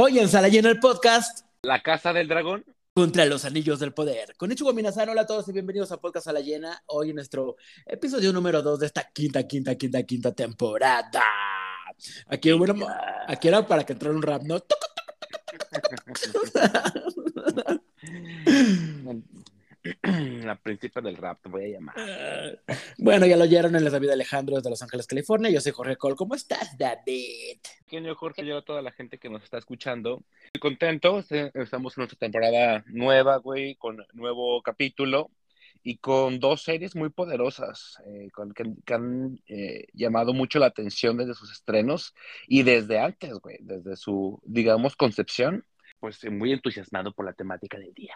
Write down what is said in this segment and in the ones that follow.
Hoy en Sala Llena el podcast. La Casa del Dragón. Contra los Anillos del Poder. Con Ichigo Minasan, hola a todos y bienvenidos a Podcast Sala Llena. Hoy en nuestro episodio número 2 de esta quinta, quinta, quinta, quinta temporada. Aquí, bueno, aquí era para que entrara un rap, ¿no? La príncipe del rap, te voy a llamar. Bueno, ya lo oyeron en la David Alejandro desde Los Ángeles, California. Yo soy Jorge Cole. ¿Cómo estás, David? Yo, Jorge, yo a toda la gente que nos está escuchando. Estoy contento. Estamos en nuestra temporada nueva, güey, con nuevo capítulo y con dos series muy poderosas eh, con, que, han eh, llamado mucho la atención desde sus estrenos y desde antes, güey, desde su, digamos, concepción. Pues muy entusiasmado por la temática del día.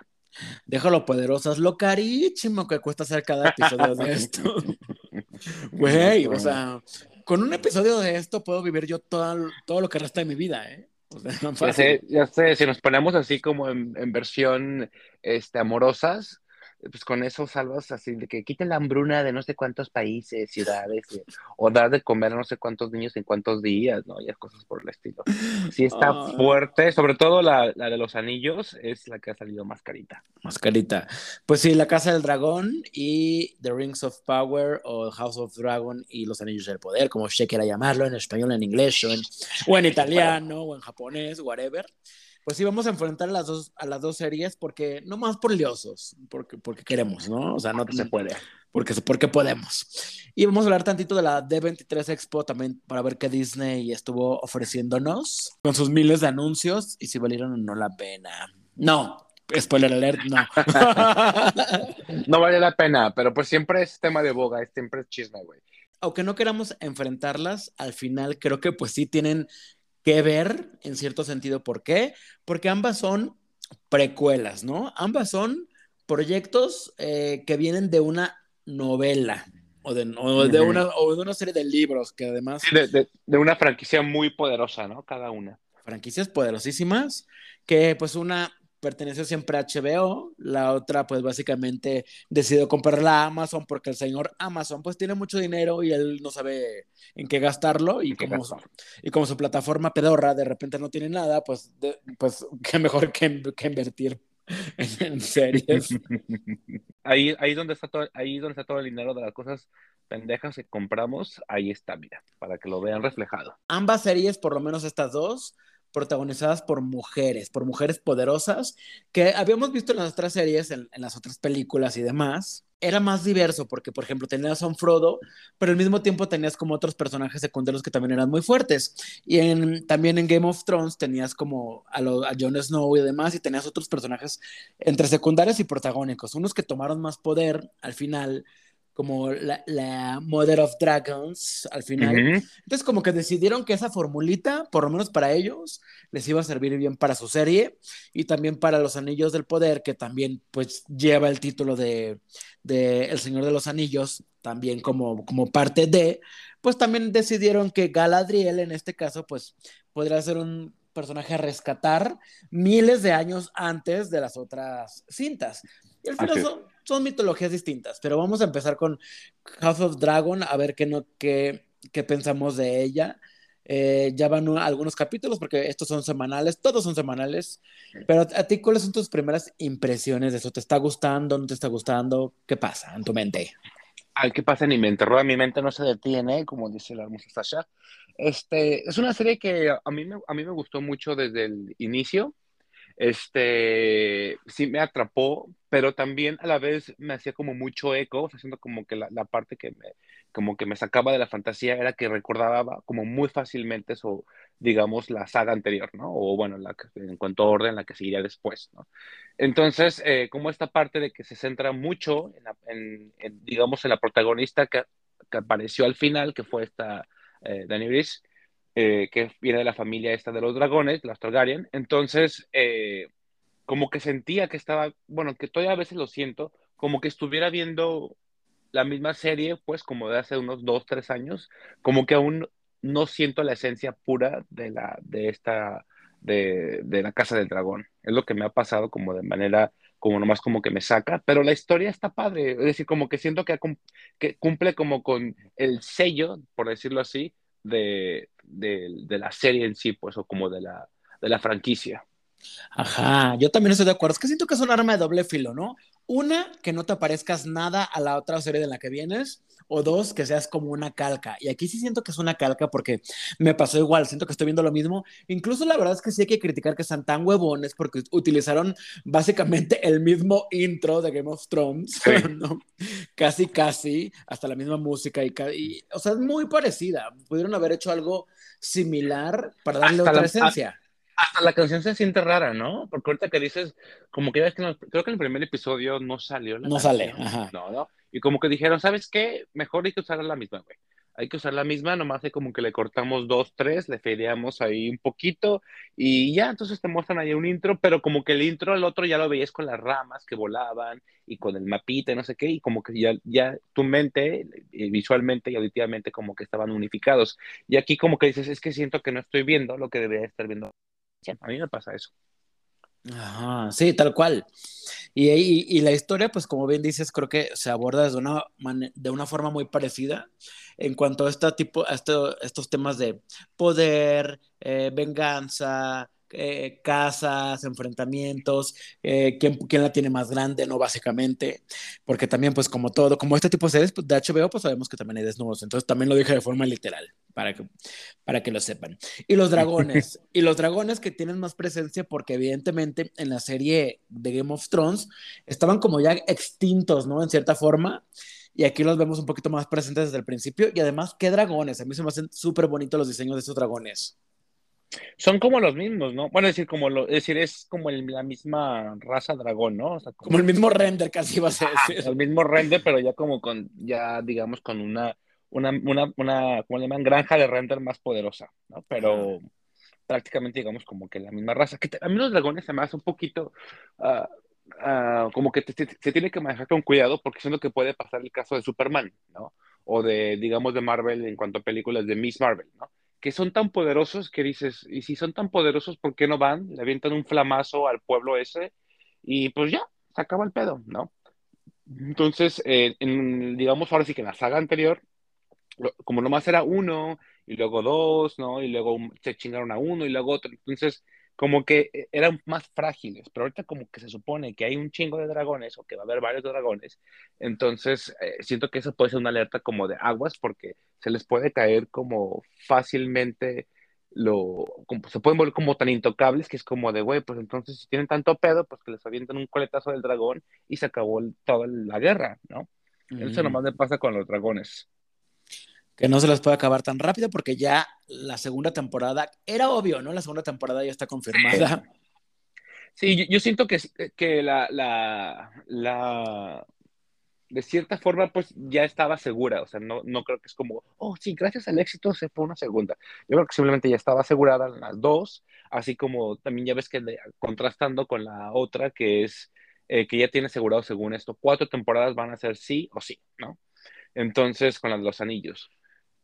Déjalo poderosas, lo carísimo que cuesta hacer cada episodio de esto. Güey, o sea, con un episodio de esto puedo vivir yo todo, todo lo que resta de mi vida, ¿eh? O sea, ya, sé, ya sé, si nos ponemos así como en, en versión este, amorosas, pues con eso salvas así de que quiten la hambruna de no sé cuántos países, ciudades, o dar de comer a no sé cuántos niños en cuántos días, ¿no? Y cosas por el estilo. Sí está fuerte, sobre todo la, la, de los anillos es la que ha salido más carita. Más carita. Pues sí, La Casa del Dragón y The Rings of Power o House of Dragon y Los Anillos del Poder, como usted quiera llamarlo, en español, en inglés, o en, o en italiano, o en japonés, whatever pues sí vamos a enfrentar a las dos, a las dos series porque, no más por liosos, porque, porque queremos, ¿no? O sea, no se puede. Porque, porque podemos. Y vamos a hablar tantito de la D23 Expo también para ver qué Disney estuvo ofreciéndonos con sus miles de anuncios y si valieron o no la pena. No, spoiler alert, no. no vale la pena, pero pues siempre es tema de boga, siempre es chisme, güey. Aunque no queramos enfrentarlas, al final creo que pues sí tienen que ver en cierto sentido. ¿Por qué? Porque ambas son precuelas, ¿no? Ambas son proyectos eh, que vienen de una novela o de, de, una, o de una serie de libros que además... de, de, de, una franquicia muy poderosa, ¿no? Cada una. Franquicias poderosísimas, que pues una perteneció siempre a HBO, la otra pues básicamente decidió comprarla a Amazon porque el señor Amazon pues tiene mucho dinero y él no sabe en qué gastarlo y, como, su, y como su plataforma pedorra de repente no tiene nada, pues, pues qué mejor que, invertir en, series. Ahí, ahí, donde está todo, ahí donde está todo el dinero de las cosas pendejas que compramos, ahí está, mira, para que lo vean reflejado. Ambas series, por lo menos estas dos, protagonizadas por mujeres, por mujeres poderosas, que habíamos visto en las otras series, en, las otras películas y demás. Era más diverso porque, por ejemplo, tenías a un Frodo, pero al mismo tiempo tenías como otros personajes secundarios que también eran muy fuertes. Y también en Game of Thrones tenías como a, a Jon Snow y demás, y tenías otros personajes entre secundarios y protagónicos, unos que tomaron más poder al final, como la, Mother of Dragons al final. Entonces como que decidieron que esa formulita, por lo menos para ellos, les iba a servir bien para su serie y también para los Anillos del Poder, que también pues lleva el título de, de El Señor de los Anillos, también como, como parte de, pues también decidieron que Galadriel en este caso pues podría ser un personaje a rescatar miles de años antes de las otras cintas. Y al final son, mitologías distintas, pero vamos a empezar con House of Dragon, a ver qué, no, qué, qué pensamos de ella. Eh, ya van algunos capítulos porque estos son semanales, todos son semanales. Pero a ti, ¿cuáles son tus primeras impresiones de eso? ¿Te está gustando? ¿No te está gustando? ¿Qué pasa en tu mente? Ay, ¿qué pasa en mi mente? Rueda, mi mente no se detiene, como dice la hermosa Sasha. Este, es una serie que a mí, me, a mí me gustó mucho desde el inicio este, sí me atrapó, pero también a la vez me hacía como mucho eco, haciendo como que la, la, parte que me, como que me sacaba de la fantasía era que recordaba como muy fácilmente eso, digamos, la saga anterior, ¿no? O bueno, la que, en cuanto a orden, la que seguiría después, ¿no? Entonces, eh, como esta parte de que se centra mucho en, en, digamos, en la protagonista que, que, apareció al final, que fue esta eh, Dani Brice, eh, que viene de la familia esta de los dragones, las Targaryen. Entonces, eh, como que sentía que estaba, bueno, que todavía a veces lo siento, como que estuviera viendo la misma serie, pues como de hace unos dos, tres años, como que aún no siento la esencia pura de la, de esta, de, de la Casa del Dragón. Es lo que me ha pasado como de manera, como nomás como que me saca, pero la historia está padre, es decir, como que siento que, que cumple como con el sello, por decirlo así, de, de, la serie en sí, pues, o como de la, de la franquicia. Ajá, yo también estoy de acuerdo. Es que siento que es un arma de doble filo, ¿no? Una, que no te aparezcas nada a la otra serie de la que vienes, o dos, que seas como una calca. Y aquí sí siento que es una calca porque me pasó igual, siento que estoy viendo lo mismo. Incluso la verdad es que sí hay que criticar que sean tan huevones porque utilizaron básicamente el mismo intro de Game of Thrones, ¿no? Casi, casi, hasta la misma música y, y, o sea, es muy parecida. Pudieron haber hecho algo similar para darle otra esencia hasta la canción se siente rara, ¿no? Porque ahorita que dices, como que ves que creo que en el primer episodio no salió la No sale, ajá. No, no. Y como que dijeron, ¿sabes qué? Mejor hay que usar la misma, güey. Hay que usar la misma, nomás hay como que le cortamos dos, tres, le fedeamos ahí un poquito y ya, entonces te muestran ahí un intro, pero como que el intro al otro ya lo veías con las ramas que volaban y con el mapita y no sé qué, y como que ya, ya tu mente, eh, visualmente y auditivamente, como que estaban unificados. Y aquí como que dices, es que siento que no estoy viendo lo que debería estar viendo a mí me pasa eso. Ajá, sí, tal cual. Y, y, la historia, pues como bien dices, creo que se aborda de una, de una forma muy parecida en cuanto a, este tipo, a estos temas de poder, eh, venganza, eh, casas, enfrentamientos, eh, ¿quién, ¿quién, la tiene más grande, ¿no? Básicamente, porque también, pues como todo, como este tipo de series pues, de HBO, pues sabemos que también hay desnudos, entonces también lo dije de forma literal, para que, para que lo sepan. Y los dragones, y los dragones que tienen más presencia, porque evidentemente en la serie de Game of Thrones estaban como ya extintos, ¿no? En cierta forma. Y aquí los vemos un poquito más presentes desde el principio. Y además, ¿qué dragones? A mí se me hacen súper bonitos los diseños de esos dragones. Son como los mismos, ¿no? Bueno, es decir, como lo, es decir, es como la misma raza dragón, ¿no? como... el mismo render, casi va a ser. el mismo render, pero ya como con, ya digamos, con una, una, una, una ¿cómo le llaman? Granja de render más poderosa, ¿no? Pero prácticamente, digamos, como que la misma raza. Que a mí los dragones se me hace un poquito, uh, uh, como que se tiene que manejar con cuidado porque es lo que puede pasar el caso de Superman, ¿no? O de, digamos, de Marvel en cuanto a películas de Miss Marvel, ¿no? Que son tan poderosos que dices, y si son tan poderosos, ¿por qué no van? Le avientan un flamazo al pueblo ese y pues ya, se acaba el pedo, ¿no? Entonces, eh, digamos ahora sí que en la saga anterior, como nomás era uno, y luego dos, ¿no? Y luego se chingaron a uno y luego otro. Entonces, como que eh, eran más frágiles, pero ahorita como que se supone que hay un chingo de dragones o que va a haber varios dragones, entonces eh, siento que eso puede ser una alerta como de aguas porque se les puede caer como fácilmente lo, como, se pueden volver como tan intocables que es como de, güey, pues entonces si tienen tanto pedo, pues que les avientan un coletazo del dragón y se acabó toda la guerra, ¿no? Eso nomás le pasa con los dragones que no se les puede acabar tan rápido porque ya la segunda temporada, era obvio, ¿no? La segunda temporada ya está confirmada. Sí, yo, siento que, que la, la, la, de cierta forma, pues ya estaba segura, o sea, no, no creo que es como, oh, sí, gracias al éxito se fue una segunda. Yo creo que simplemente ya estaba asegurada las dos, así como también ya ves que contrastando con la otra, que es eh, que ya tiene asegurado según esto, cuatro temporadas van a ser sí o sí, ¿no? Entonces, con las, los anillos.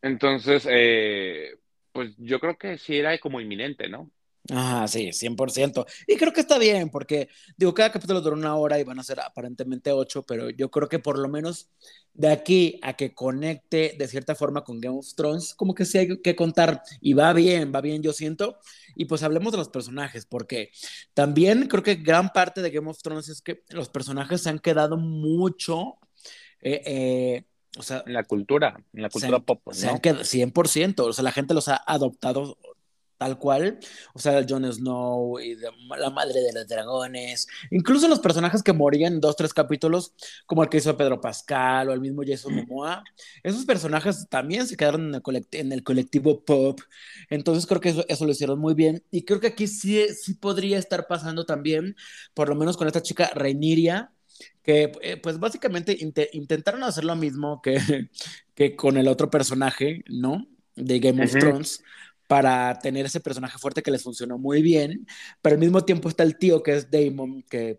Entonces, eh, pues yo creo que sí era como inminente, ¿no? Ajá, sí, 100%. Y creo que está bien, porque digo, cada capítulo dura una hora y van a ser aparentemente ocho, pero yo creo que por lo menos de aquí a que conecte de cierta forma con Game of Thrones, como que sí hay que contar. Y va bien, va bien, yo siento. Y pues hablemos de los personajes, porque también creo que gran parte de Game of Thrones es que los personajes se han quedado mucho eh, eh, o sea, en la cultura, en la cultura pop, ¿no? 100%, o sea, la gente los ha adoptado tal cual, o sea, Jon Snow y la madre de los dragones, incluso los personajes que morían en dos, tres capítulos, como el que hizo Pedro Pascal o el mismo Jason Momoa, esos personajes también se quedaron en el, en el colectivo pop, entonces creo que eso, eso, lo hicieron muy bien, y creo que aquí sí, sí podría estar pasando también, por lo menos con esta chica Reiniria, que eh, pues básicamente intentaron hacer lo mismo que, que con el otro personaje, ¿no? De Game of Thrones, para tener ese personaje fuerte que les funcionó muy bien, pero al mismo tiempo está el tío que es Damon, que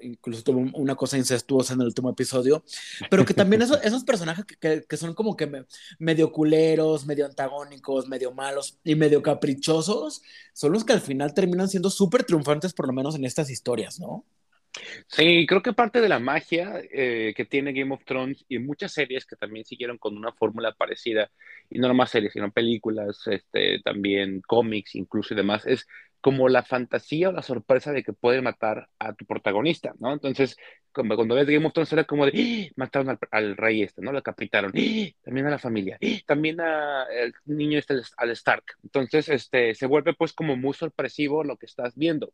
incluso tuvo una cosa incestuosa en el último episodio, pero que también esos, esos personajes que, que, son como que medio culeros, medio antagónicos, medio malos y medio caprichosos, son los que al final terminan siendo súper triunfantes, por lo menos en estas historias, ¿no? Sí, creo que parte de la magia eh, que tiene Game of Thrones y muchas series que también siguieron con una fórmula parecida, y no nomás series, sino películas, este, también cómics, incluso y demás, es como la fantasía o la sorpresa de que puede matar a tu protagonista, ¿no? Entonces, como cuando ves Game of Thrones era como de, ¡Ah! mataron al, rey este, ¿no? Lo capitaron, ¡Ah! también a la familia, ¡Ah! también al niño este, al Stark. Entonces, este, se vuelve pues como muy sorpresivo lo que estás viendo.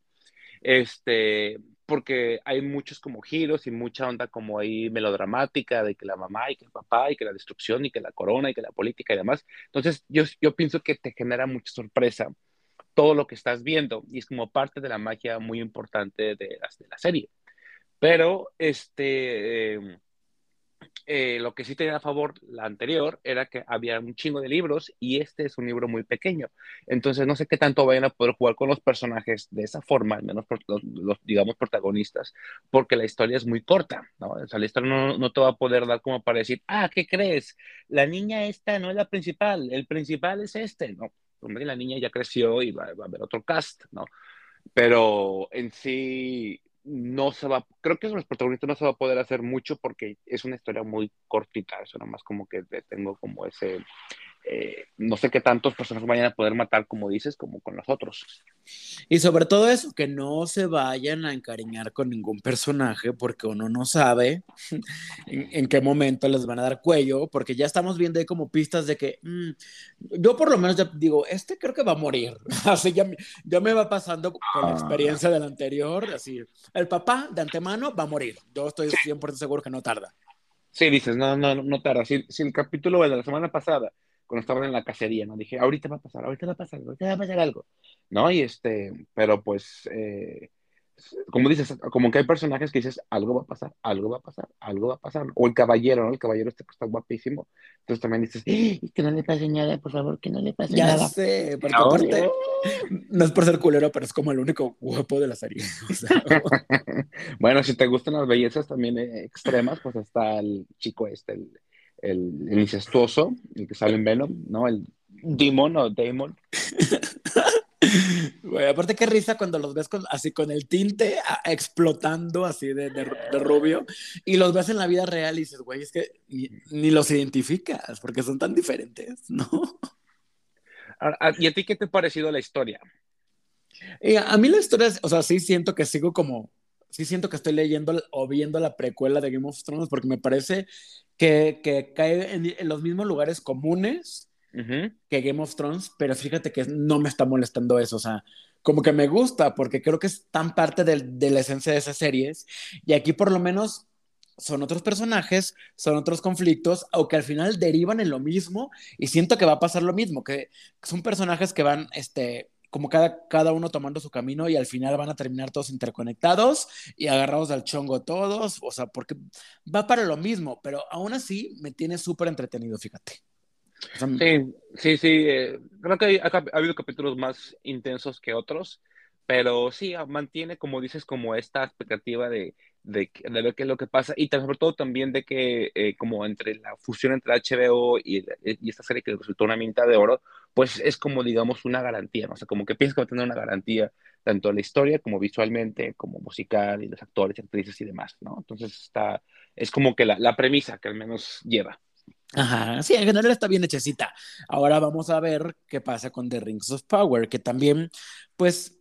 Este, porque hay muchos como giros y mucha onda como ahí melodramática de que la mamá y que el papá y que la destrucción y que la corona y que la política y demás. Entonces, yo, yo pienso que te genera mucha sorpresa todo lo que estás viendo y es como parte de la magia muy importante de, las, de la serie. Pero este, em, eh, lo que sí tenía a favor la anterior era que había un chingo de libros y este es un libro muy pequeño. Entonces no sé qué tanto vayan a poder jugar con los personajes de esa forma, al menos los, digamos protagonistas, porque la historia es muy corta, ¿no? O sea, la historia no, no, te va a poder dar como para decir, ah, ¿qué crees? La niña esta no es la principal, el principal es este, ¿no? la niña ya creció y va, a haber otro cast, ¿no? Pero en sí no se va, creo que los protagonistas no se va a poder hacer mucho porque es una historia muy cortita, eso nada más como que tengo como ese, eh, no sé qué tantos personajes vayan a poder matar, como dices, como con los otros. Y sobre todo eso, que no se vayan a encariñar con ningún personaje, porque uno no sabe en, qué momento les van a dar cuello, porque ya estamos viendo ahí como pistas de que mm, yo por lo menos ya digo, este creo que va a morir. así ya, ya me va pasando con la experiencia del anterior, así, el papá de antemano va a morir. Yo estoy 100% seguro que no tarda. Sí, dices, no, no, no tarda. Si, si el capítulo de la semana pasada cuando estaban en la cacería, ¿no? Dije, ahorita va a pasar, ahorita va a pasar, ahorita va a pasar algo, ¿no? Y este, pero pues, eh, como dices, como que hay personajes que dices, algo va a pasar, algo va a pasar, algo va a pasar, o el caballero, ¿no? El caballero este que está guapísimo, entonces también dices, ¡Eh! que no le pase nada, por favor, que no le pase nada. Ya sé, porque aparte, no es por ser culero, pero es como el único guapo de la serie. bueno, si te gustan las bellezas también eh, extremas, pues está el chico este, el el, el incestuoso, el que sale en Venom, ¿no? El Demon o Damon. Güey, aparte qué risa cuando los ves con, así con el tinte explotando así de, de, rubio y los ves en la vida real y dices, güey, es que ni, los identificas porque son tan diferentes, ¿no? ¿Y a ti qué te ha parecido la historia? a mí la historia, o sea, sí siento que sigo como, sí siento que estoy leyendo o viendo la precuela de Game of Thrones porque me parece que, que cae en, los mismos lugares comunes que Game of Thrones, pero fíjate que no me está molestando eso, o sea, como que me gusta porque creo que es tan parte de, de la esencia de esas series y aquí por lo menos son otros personajes, son otros conflictos, aunque al final derivan en lo mismo y siento que va a pasar lo mismo, que son personajes que van, este, como cada, cada uno tomando su camino y al final van a terminar todos interconectados y agarrados al chongo todos, o sea, porque va para lo mismo, pero aún así me tiene súper entretenido, fíjate. sí, sí, sí, eh, creo que ha, habido capítulos más intensos que otros, pero sí, mantiene, como dices, como esta expectativa de, de, ver qué es lo que pasa y sobre todo también de que eh, como entre la fusión entre HBO y, y, esta serie que resultó una minta de oro, pues es como digamos una garantía, ¿no? o sea, como que piensas que va a tener una garantía tanto la historia como visualmente, como musical y los actores, actrices y demás, ¿no? Entonces está, es como que la, la premisa que al menos lleva. Ajá, sí, en general está bien hechecita. Ahora vamos a ver qué pasa con The Rings of Power, que también, pues,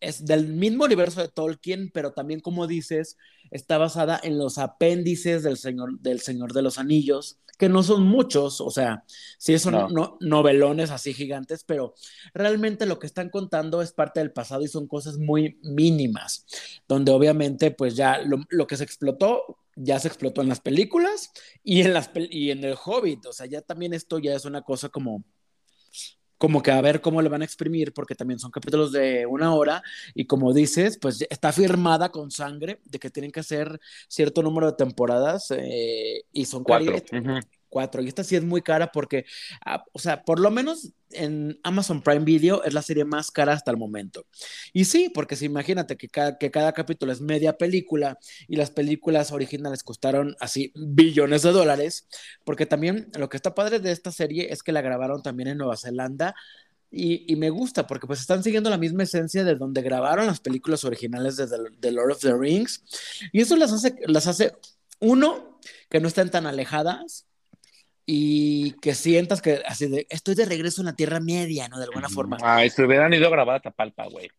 es del mismo universo de Tolkien, pero también, como dices, está basada en los apéndices del Señor, del Señor de los Anillos, que no son muchos, o sea, sí son novelones así gigantes, pero realmente lo que están contando es parte del pasado y son cosas muy mínimas, donde obviamente pues ya lo, lo que se explotó ya se explotó en las películas y en, las, y en el Hobbit, o sea, ya también esto ya es una cosa como como que a ver cómo le van a exprimir, porque también son capítulos de una hora, y como dices, pues está firmada con sangre de que tienen que hacer cierto número de temporadas, eh, y son cuatro. Cuatro. Y esta sí es muy cara porque, ah, o sea, por lo menos en Amazon Prime Video es la serie más cara hasta el momento. Y sí, porque si imagínate que cada, que cada capítulo es media película y las películas originales costaron así billones de dólares, porque también lo que está padre de esta serie es que la grabaron también en Nueva Zelanda. Y, y, me gusta porque pues están siguiendo la misma esencia de donde grabaron las películas originales de The, Lord of the Rings y eso las hace, las hace uno que no estén tan alejadas y que sientas que así de, estoy de regreso en la Tierra Media, ¿no? De alguna forma. Ay, si hubieran ido a grabar a Tapalpa, güey.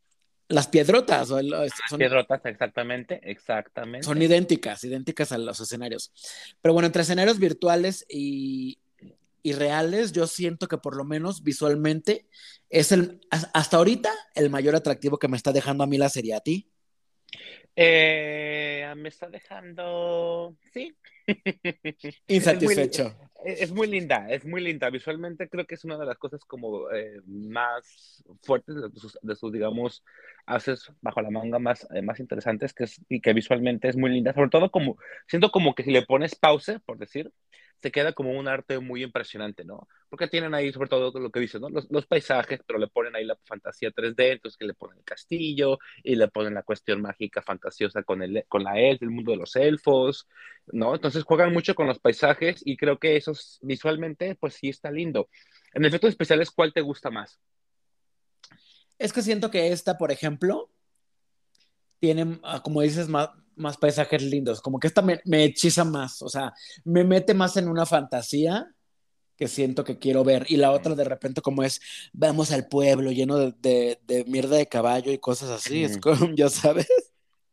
Las piedrotas. O Las piedrotas, exactamente, exactamente. Son idénticas, idénticas a los escenarios. Pero bueno, entre escenarios virtuales y, y reales, yo siento que por lo menos visualmente es el, hasta ahorita, el mayor atractivo que me está dejando a mí la serie. ¿A ti? Eh, me está dejando, sí. Insatisfecho. Es muy, linda, es muy linda. Visualmente creo que es una de las cosas como eh, más fuertes de sus, digamos, haces bajo la manga más, eh, más interesantes que es, y que visualmente es muy linda. Sobre todo como, siento como que si le pones pause, por decir, se queda como un arte muy impresionante, ¿no? Porque tienen ahí sobre todo lo que dices, ¿no? Los, los, paisajes, pero le ponen ahí la fantasía 3D, entonces que le ponen el castillo y le ponen la cuestión mágica fantasiosa con, el, con la elf, el mundo de los elfos, ¿no? Entonces juegan mucho con los paisajes y creo que eso visualmente, pues sí está lindo. En efectos especiales, ¿cuál te gusta más? Es que siento que esta, por ejemplo, tiene, ah, como dices, más, más paisajes lindos, como que esta me, hechiza más, o sea, me mete más en una fantasía que siento que quiero ver. Y la otra de repente como es, vamos al pueblo lleno de, de, mierda de caballo y cosas así, es como, ya sabes.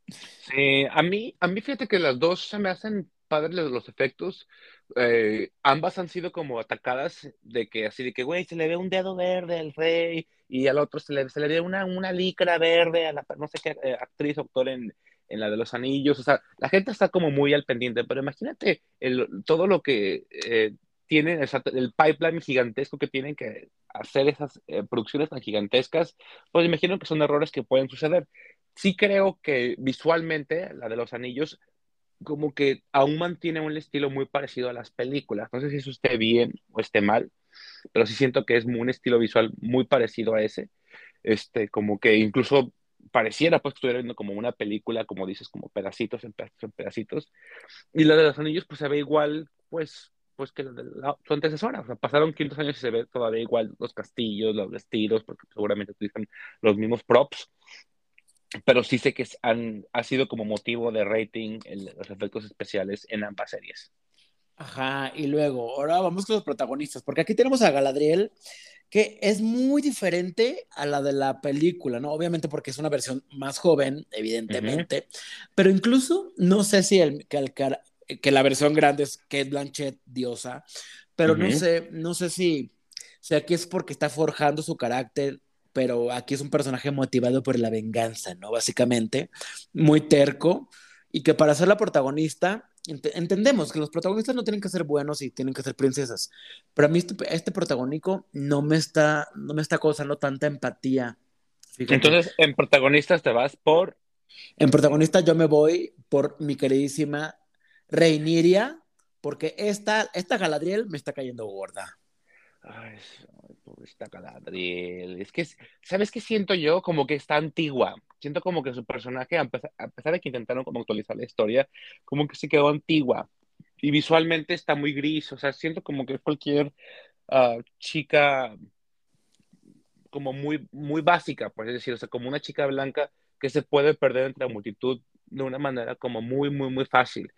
Sí, a mí, a mí fíjate que las dos se me hacen padres los efectos. Eh, ambas han sido como atacadas de que así de que, güey, se le ve un dedo verde al rey y al otro se le, se le ve una, una licra verde a la, no sé qué, eh, actriz o actor en, en la de los anillos, o sea, la gente está como muy al pendiente, pero imagínate el, todo lo que eh, tienen, el pipeline gigantesco que tienen que hacer esas eh, producciones tan gigantescas, pues imagino que son errores que pueden suceder. Sí creo que visualmente la de los anillos como que aún mantiene un estilo muy parecido a las películas. No sé si eso esté bien o esté mal, pero sí siento que es un estilo visual muy parecido a ese. Este, como que incluso pareciera pues que estuviera viendo como una película, como dices, como pedacitos en pedacitos en pedacitos. Y la de los anillos pues se ve igual, pues, pues que la de su antecesora. O sea, pasaron 500 años y se ve todavía igual los castillos, los vestidos, porque seguramente utilizan los mismos props. Pero sí sé que han, ha sido como motivo de rating los efectos especiales en ambas series. Ajá, y luego, ahora vamos con los protagonistas, porque aquí tenemos a Galadriel, que es muy diferente a la de la película, ¿no? Obviamente porque es una versión más joven, evidentemente, pero incluso no sé si el, que, que, la versión grande es Kate Blanchett, diosa, pero no sé, no sé si, si aquí es porque está forjando su carácter, pero aquí es un personaje motivado por la venganza, ¿no? Básicamente, muy terco, y que para ser la protagonista entendemos que los protagonistas no tienen que ser buenos y tienen que ser princesas, pero a mí este, este protagónico no me está, no me está causando tanta empatía. Entonces, en protagonistas te vas por... En protagonista yo me voy por mi queridísima Reiniria, porque esta, esta Galadriel me está cayendo gorda. Ay, esta Galadriel. Es que, ¿sabes qué siento yo? Como que está antigua. Siento como que su personaje, a pesar, de que intentaron como actualizar la historia, como que se quedó antigua. Y visualmente está muy gris. O sea, siento como que cualquier ah, chica como muy, muy básica, por decir, o sea, como una chica blanca que se puede perder entre la multitud de una manera como muy, muy, muy fácil.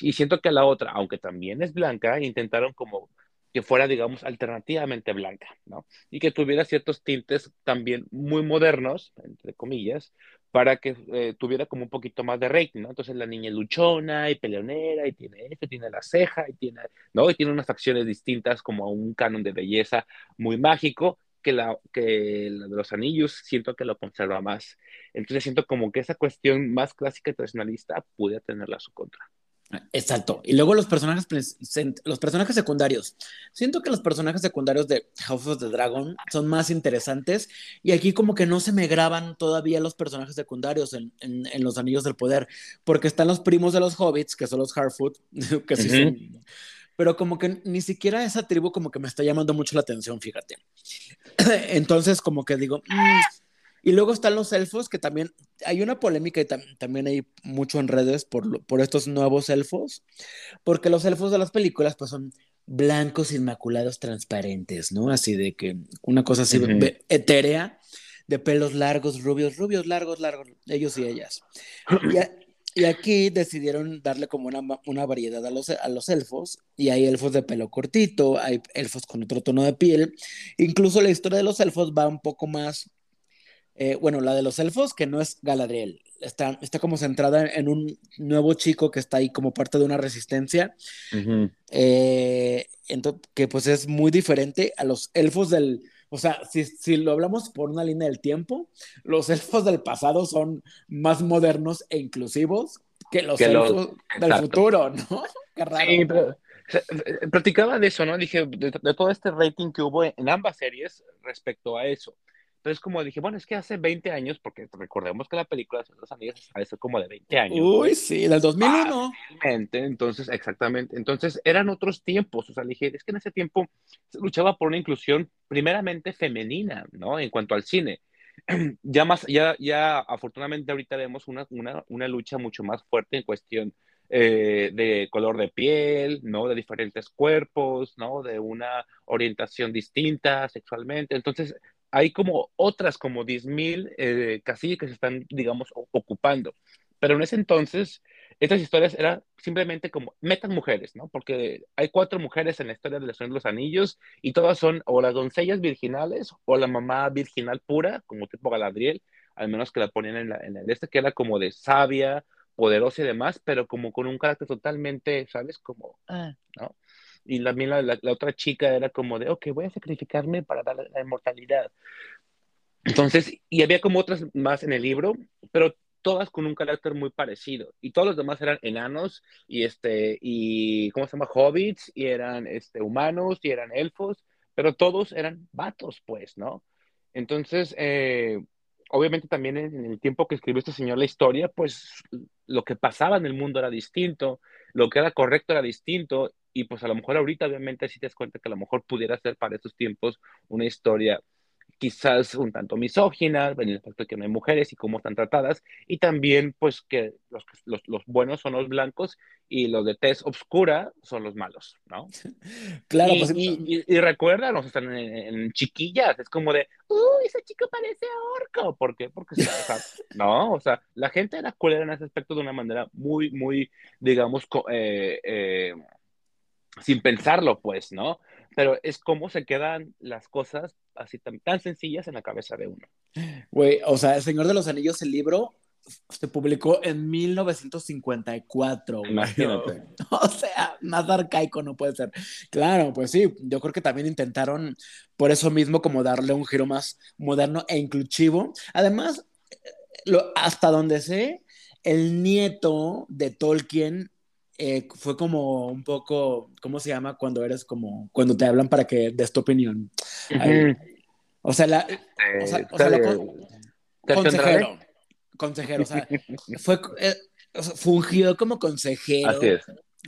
Y siento que la otra, aunque también es blanca, intentaron como que fuera, digamos, alternativamente blanca, ¿no? Y que tuviera ciertos tintes también muy modernos, entre comillas, para que eh, tuviera como un poquito más de rating, ¿no? Entonces la niña luchona y peleonera y tiene esto, tiene la ceja y tiene, ¿no? Y tiene unas facciones distintas como un canon de belleza muy mágico que la, que de los anillos siento que lo conserva más. Entonces siento como que esa cuestión más clásica y tradicionalista puede tenerla a su contra. Exacto. Y luego los personajes, los personajes secundarios. Siento que los personajes secundarios de House of the Dragon son más interesantes y aquí como que no se me graban todavía los personajes secundarios en, en, los Anillos del Poder, porque están los primos de los hobbits, que son los Harfoot, que sí son... Pero como que ni siquiera esa tribu como que me está llamando mucho la atención, fíjate. Entonces como que digo... Mm, y luego están los elfos, que también hay una polémica y también hay mucho en redes por, por estos nuevos elfos, porque los elfos de las películas pues son blancos, inmaculados, transparentes, ¿no? Así de que una cosa así etérea, de pelos largos, rubios, rubios, largos, largos, ellos y ellas. Y aquí decidieron darle como una, una variedad a los, a los elfos, y hay elfos de pelo cortito, hay elfos con otro tono de piel. Incluso la historia de los elfos va un poco más, eh, bueno, la de los elfos, que no es Galadriel, está, está como centrada en un nuevo chico que está ahí como parte de una resistencia, eh, que pues es muy diferente a los elfos del, o sea, si, si, lo hablamos por una línea del tiempo, los elfos del pasado son más modernos e inclusivos que los elfos del futuro, ¿no? Qué raro. Sí, pero, eh, platicaba de eso, ¿no? Dije, de, todo este rating que hubo en ambas series respecto a eso. Entonces, como dije, bueno, es que hace 20 años, porque recordemos que la película de los Anillos es como de 20 años. Uy, sí, del 2001. Entonces, exactamente. Entonces, eran otros tiempos. O sea, dije, es que en ese tiempo se luchaba por una inclusión primeramente femenina, ¿no? En cuanto al cine. Ya más, ya, ya afortunadamente ahorita vemos una, una, una lucha mucho más fuerte en cuestión eh, de color de piel, ¿no? De diferentes cuerpos, ¿no? De una orientación distinta sexualmente. Entonces, hay como otras, como 10.000 eh, casillas que se están, digamos, ocupando. Pero en ese entonces, estas historias eran simplemente como metan mujeres, ¿no? Porque hay cuatro mujeres en la historia de de los Anillos y todas son o las doncellas virginales o la mamá virginal pura, como tipo Galadriel, al menos que la ponían en, la, en el este, que era como de sabia, poderosa y demás, pero como con un carácter totalmente, ¿sabes? Como, ah, ¿no? Y también la, la, otra chica era como de, ok, voy a sacrificarme para dar la inmortalidad. Entonces, y había como otras más en el libro, pero todas con un carácter muy parecido. Y todos los demás eran enanos y, este, y ¿cómo se llama? Hobbits, y eran este, humanos, y eran elfos, pero todos eran vatos, pues, ¿no? Entonces, eh, obviamente también en el tiempo que escribió este señor la historia, pues lo que pasaba en el mundo era distinto, lo que era correcto era distinto, y pues a lo mejor ahorita obviamente si te das cuenta que a lo mejor pudiera ser para estos tiempos una historia quizás un tanto misógina, en el aspecto de que no hay mujeres y cómo están tratadas, y también pues que los, los, los buenos son los blancos y los de tez obscura son los malos, ¿no? Claro, y, pues, y, y, recuerda, nos están en, chiquillas, es como de, uy, ese chico parece orco, ¿por qué? Porque, o sea, no, o sea, la gente era culera en ese aspecto de una manera muy, muy, digamos, eh, eh, sin pensarlo, pues, ¿no? Pero es como se quedan las cosas así tan, tan sencillas en la cabeza de uno. Güey, o sea, El Señor de los Anillos, el libro, se publicó en 1954. Imagínate. O sea, más arcaico no puede ser. Claro, pues sí, yo creo que también intentaron por eso mismo como darle un giro más moderno e inclusivo. Además, lo, hasta donde sé, el nieto de Tolkien eh, fue como un poco, ¿cómo se llama? Cuando eres como, cuando te hablan para que des tu opinión. o sea, la, o sea, o sea consejero, consejero, o sea, fue, eh, fungió como consejero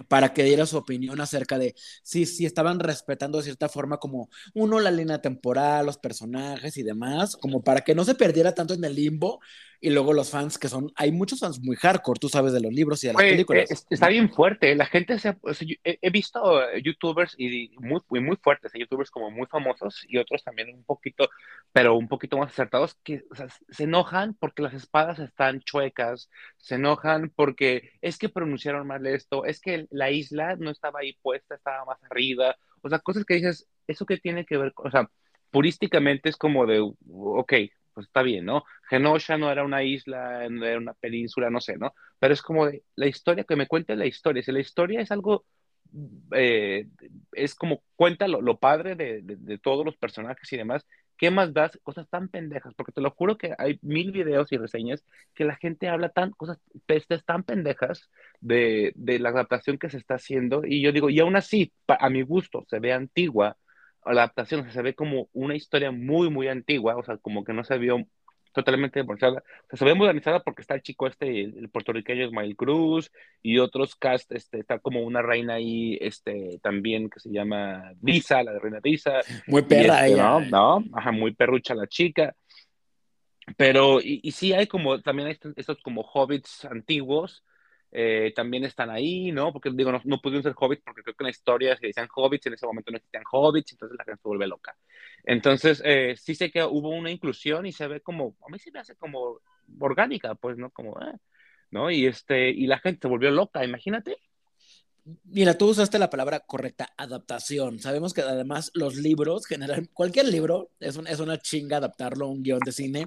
para que diera su opinión acerca de si, si estaban respetando de cierta forma como uno la línea temporal, los personajes y demás, como para que no se perdiera tanto en el limbo y luego los fans que son, hay muchos fans muy hardcore, tú sabes de los libros y de las películas. Eh, está bien fuerte, la gente se, he, visto youtubers y muy, muy fuertes, youtubers como muy famosos y otros también un poquito, pero un poquito más acertados, que se enojan porque las espadas están chuecas, se enojan porque es que pronunciaron mal esto, es que la isla no estaba ahí puesta, estaba más arriba, o sea, cosas que dices, ¿eso qué tiene que ver con, o sea, purísticamente es como de, ok, pues está bien, ¿no? Genosha no era una isla, no era una península, no sé, ¿no? Pero es como la historia, que me cuente la historia. Si la historia es algo, eh, es como cuenta lo, padre de, de, todos los personajes y demás, ¿qué más das? Cosas tan pendejas, porque te lo juro que hay mil videos y reseñas que la gente habla tan, cosas, pestes tan pendejas de, de la adaptación que se está haciendo, y yo digo, y aún así, a mi gusto, se ve antigua, la adaptación se ve como una historia muy, muy antigua, o sea, como que no se vio totalmente modernizada. O sea, se ve modernizada porque está el chico este, el, puertorriqueño Ismael Cruz, y otros cast, este, está como una reina ahí, este, también que se llama Visa, la de reina Visa. Muy perra este, ella. ¿no? ¿no? Ajá, muy perrucha la chica. Pero, y, y sí hay como, también hay estos como hobbits antiguos, eh, también están ahí, ¿no? Porque digo, no, no, pudieron ser hobbits porque creo que en la historia se decían hobbits, en ese momento no existían hobbits, entonces la gente se vuelve loca. Entonces, eh, sí sé que hubo una inclusión y se ve como, a mí sí me hace como orgánica, pues, ¿no? Como, eh, ¿no? Y, este, y la gente se volvió loca, imagínate. Mira, tú usaste la palabra correcta, adaptación. Sabemos que además los libros, general, cualquier libro, es, es una chinga adaptarlo a un guion de cine.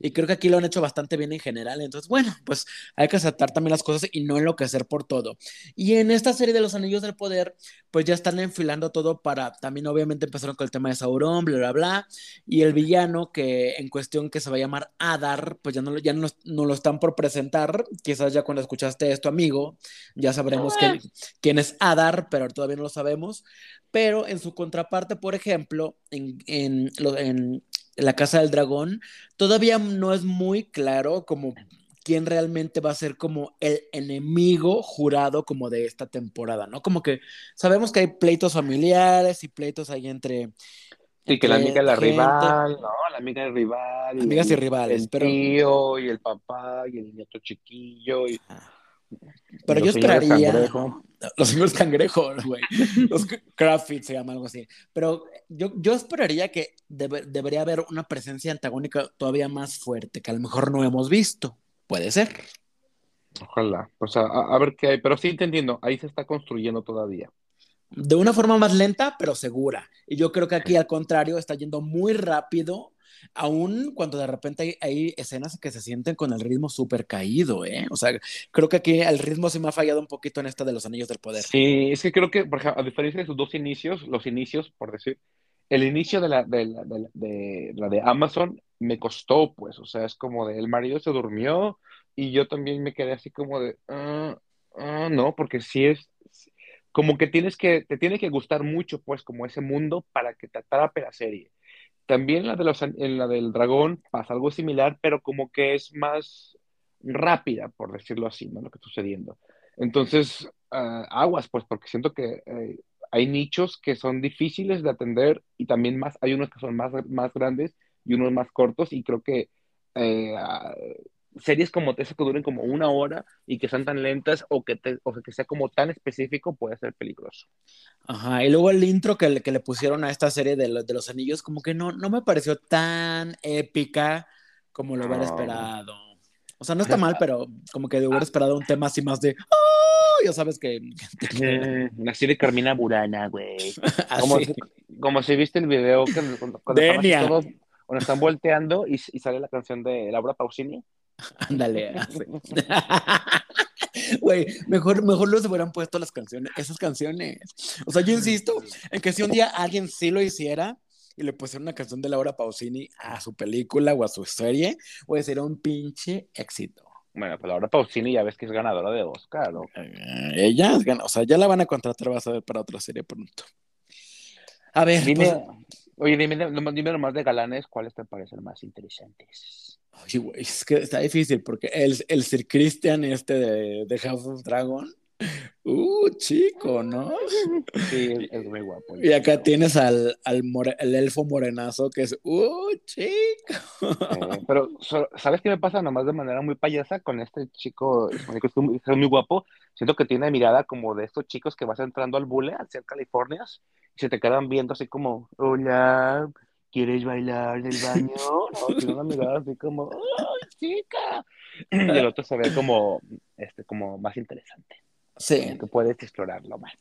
Y creo que aquí lo han hecho bastante bien en general. Entonces, bueno, pues hay que aceptar también las cosas y no enloquecer por todo. Y en esta serie de los Anillos del Poder, pues ya están enfilando todo para, también obviamente empezaron con el tema de Sauron, bla, bla, bla. Y el villano que en cuestión que se va a llamar Adar, pues ya no, ya no, no lo están por presentar. Quizás ya cuando escuchaste esto, amigo, ya sabremos que ah quién es Adar, pero todavía no lo sabemos. Pero en su contraparte, por ejemplo, en, en, en la Casa del Dragón, todavía no es muy claro como quién realmente va a ser como el enemigo jurado como de esta temporada, ¿no? Como que sabemos que hay pleitos familiares y pleitos ahí entre... Sí, que la amiga es la rival, ¿no? La amiga es rival. Amigas y, y rivales. El tío y el papá y el nieto chiquillo. Y... Pero yo esperaría. Los señores cangrejos, güey. Los Craft se llama algo así. Pero yo, yo esperaría que debería haber una presencia antagónica todavía más fuerte, que a lo mejor no hemos visto. Puede ser. Ojalá. Pues a, a ver qué hay. Pero sí entendiendo, ahí se está construyendo todavía. De una forma más lenta, pero segura. Y yo creo que aquí, al contrario, está yendo muy rápido aún cuando de repente hay, escenas que se sienten con el ritmo súper caído, ¿eh? O sea, creo que aquí el ritmo sí me ha fallado un poquito en esta de los Anillos del Poder. Sí, es que creo que, por ejemplo, a diferencia de sus dos inicios, los inicios, por decir, el inicio de la de, la, de, la de Amazon me costó, pues, o sea, es como de el marido se durmió y yo también me quedé así como de, ah, ah, no, porque sí es, como que tienes que, te tiene que gustar mucho, pues, como ese mundo para que te atrape la serie. También la de los, en la del dragón pasa algo similar, pero como que es más rápida, por decirlo así. Lo que está sucediendo. Entonces, uh, aguas, pues, porque siento que eh, hay nichos que son difíciles de atender y también más, hay unos que son más, más grandes y unos más cortos y creo que eh, series como esa que duren como una hora y que sean tan lentas o que, te, o que sea como tan específico puede ser peligroso. Ajá, y luego el intro que le, que le pusieron a esta serie de, de, los anillos como que no, no me pareció tan épica como lo hubiera esperado. O sea, no está mal, pero como que hubiera esperado un tema así más de... ¡Oh! Ya sabes que... Así de Carmina Burana, güey. Como, si, como si viste el video que cuando, cuando, cuando están volteando y, y, sale la canción de Laura Pausini. Ándale. Güey, mejor, mejor los hubieran puesto las canciones, esas canciones. O sea, yo insisto en que si un día alguien sí lo hiciera y le pusiera una canción de Laura Pausini a su película o a su serie, pues sería un pinche éxito. Bueno, pues Laura Pausini ya ves que es ganadora de Oscar, ¿no? Eh, ella es o sea, ya la van a contratar, vas a ver, para otra serie pronto. A ver, dime, pues... oye, dime, dime nomás de galanes, ¿cuáles te parecen más interesantes? Ay, güey, es que está difícil porque el, el Sir Christian este de, de, House of Dragon, uh, chico, ¿no? Sí, es, muy guapo. Y acá tienes al, al more, el elfo morenazo que es, uh, chico. Eh, pero, ¿sabes qué me pasa nomás de manera muy payasa con este chico? Es muy, es muy guapo. Siento que tiene mirada como de estos chicos que vas entrando al bule, al ser California, y se te quedan viendo así como, hola, ¿quieres bailar en el baño? No, tiene una mirada así como, ¡ay, chica! Y el otro se ve como, este, como más interesante. Sí. Que puedes explorarlo más.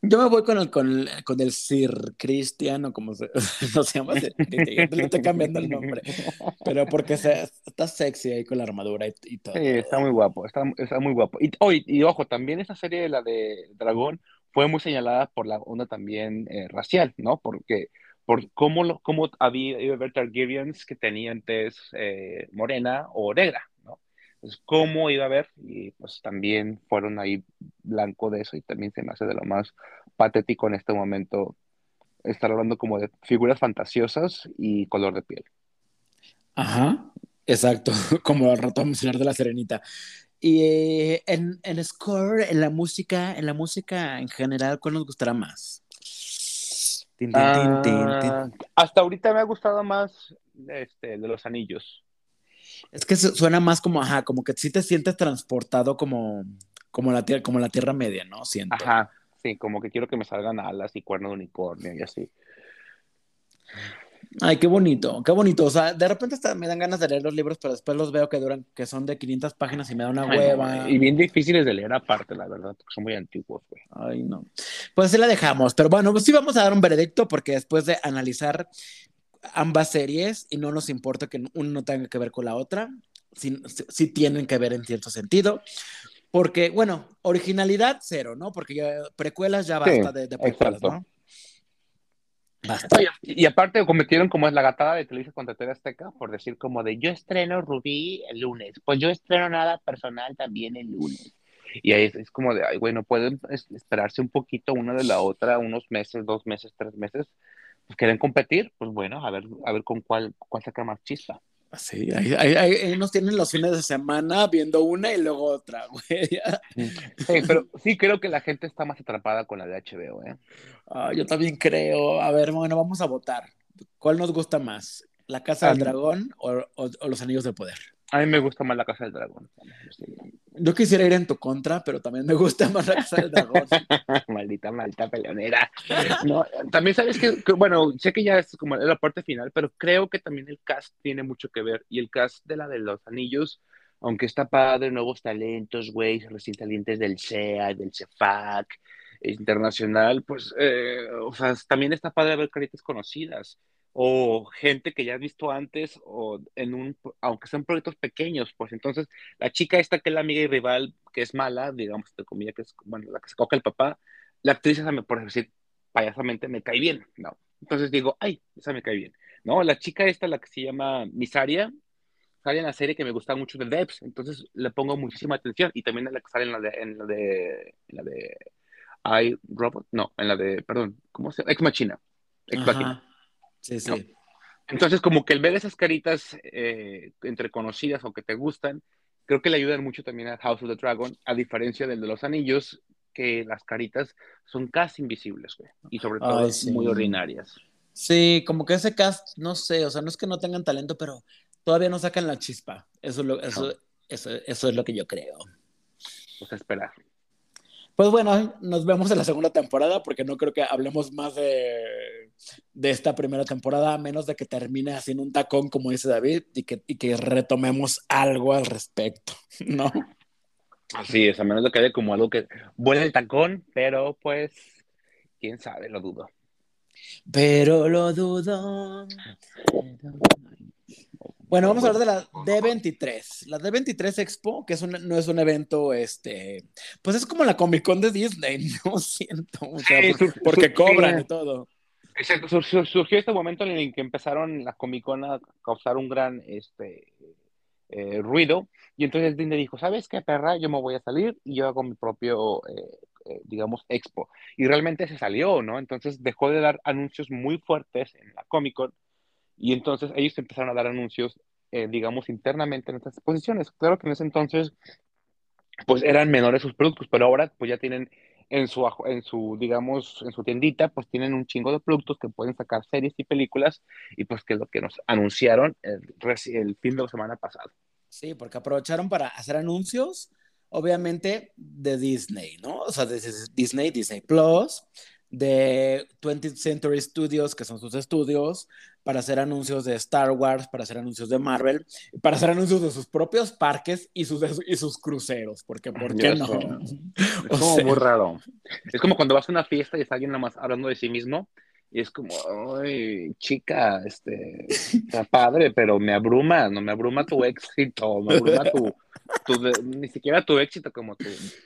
Yo me voy con el, con el, con el Sir Cristian, o como se, no se llama, le estoy cambiando el nombre, pero porque se, está sexy ahí con la armadura y, y, todo. Sí, está muy guapo, está, está muy guapo. Y, oh, y, y, ojo, también esa serie, la de Dragón, fue muy señalada por la onda también eh, racial, ¿no? Porque por cómo, cómo había iba a haber Targaryens que tenían tez eh, morena o negra. Entonces, cómo iba a haber, y pues también fueron ahí blanco de eso, y también se me hace de lo más patético en este momento estar hablando como de figuras fantasiosas y color de piel. Ajá, exacto, como al rato hablar de la serenita. Y eh, en, en score, en la música, en la música en general, ¿cuál nos gustará más? Tin, tin, tin, ah, hasta ahorita me ha gustado más este, de los anillos. Es que suena más como, ajá, como que sí te sientes transportado como, como, la, como la Tierra Media, ¿no? Siento. Ajá, sí, como que quiero que me salgan alas y cuernos de unicornio y así. Ay, qué bonito, qué bonito. O sea, de repente hasta me dan ganas de leer los libros, pero después los veo que duran, que son de 500 páginas y me da una hueva. y bien difíciles de leer aparte, la verdad, porque son muy antiguos, güey. Ay, no. Pues sí la dejamos, pero bueno, pues sí vamos a dar un veredicto porque después de analizar ambas series y no nos importa que uno no tenga que ver con la otra, sí, tienen que ver en cierto sentido. Porque, bueno, originalidad cero, ¿no? Porque ya, precuelas ya basta de, precuelas, ¿no? Basta. Y, aparte cometieron como es la gatada de Televisa contra TV Azteca por decir como de yo estreno Rubí el lunes, pues yo estreno nada personal también el lunes. Y ahí es, como de, ay, bueno, pueden esperarse un poquito una de la otra, unos meses, dos meses, tres meses. Pues quieren competir, pues bueno, a ver, a ver con cuál, cuál saca más chispa. Sí, ahí, ahí, nos tienen los fines de semana viendo una y luego otra, güey. Sí, pero sí creo que la gente está más atrapada con la de HBO, ¿eh? Ah, yo también creo. A ver, bueno, vamos a votar. ¿Cuál nos gusta más? ¿La Casa del Dragón o, o Los Anillos de Poder? A mí me gusta más la Casa del Dragón. Yo quisiera ir en tu contra, pero también me gusta más la Casa del Dragón. maldita, maldita peleonera. No, también sabes que, bueno, sé que ya es como la parte final, pero creo que también el cast tiene mucho que ver. Y el cast de la de los anillos, aunque está padre, nuevos talentos, güey, recién salientes del SEA, del CEFAC, internacional, pues, eh, o sea, también está padre ver caritas conocidas o gente que ya has visto antes, o en un, aunque sean proyectos pequeños, pues entonces la chica esta que es la amiga y rival, que es mala, digamos, de comida, que es, bueno, la que se coca el papá, la actriz esa me, por decir payasamente, me cae bien, ¿no? Entonces digo, ay, esa me cae bien, ¿no? La chica esta, la que se llama Misaria, sale en la serie que me gusta mucho de Debs, entonces le pongo muchísima atención, y también en la que sale en la de, en la de, en la de, I, Robot, no, en la de, perdón, ¿cómo se llama? Ex Machina, Ex Machina. Sí, sí. Entonces, como que el ver esas caritas eh, entre conocidas o que te gustan, creo que le ayudan mucho también a House of the Dragon, a diferencia del de los anillos, que las caritas son casi invisibles, güey, y sobre todo muy ordinarias. Sí, como que ese cast, no sé, o sea, no es que no tengan talento, pero todavía no sacan la chispa. Eso es lo, eso, eso, eso es lo que yo creo. Pues a esperar. Pues bueno, nos vemos en la segunda temporada porque no creo que hablemos más de, de esta primera temporada, a menos de que termine haciendo un tacón, como dice David, y que, y que retomemos algo al respecto, ¿no? Así es, a menos de que haya como algo que vuelve el tacón, pero pues, quién sabe, lo dudo. Pero lo dudo. Bueno, vamos a hablar de la D23. La D23 Expo, que es no es un evento, este, pues es como la Comic Con de Disney, no siento, o sea, porque, cobran y todo. surgió este momento en el que empezaron la Comic Con a causar un gran este, eh, ruido, y entonces Disney dijo, ¿sabes qué, perra? Yo me voy a salir y yo hago mi propio, eh, eh, digamos, Expo. Y realmente se salió, ¿no? Entonces dejó de dar anuncios muy fuertes en la Comic Con y entonces ellos empezaron a dar anuncios, eh, digamos, internamente en estas exposiciones. Claro que en ese entonces, pues eran menores sus productos, pero ahora pues ya tienen en su, en su, digamos, en su tiendita, pues tienen un chingo de productos que pueden sacar series y películas, y pues que es lo que nos anunciaron el, fin de semana pasado. Sí, porque aprovecharon para hacer anuncios, obviamente, de Disney, ¿no? O sea, de Disney, Disney Plus, de 20th Century Studios, que son sus estudios, para hacer anuncios de Star Wars, para hacer anuncios de Marvel, para hacer anuncios de sus propios parques y sus, y sus cruceros, porque ¿por qué no? Es como muy raro. Es como cuando vas a una fiesta y está alguien nada más hablando de sí mismo y es como, ay, chica, este, está padre, pero me abruma, no me abruma tu éxito, me abruma tu, ni siquiera tu éxito como tu,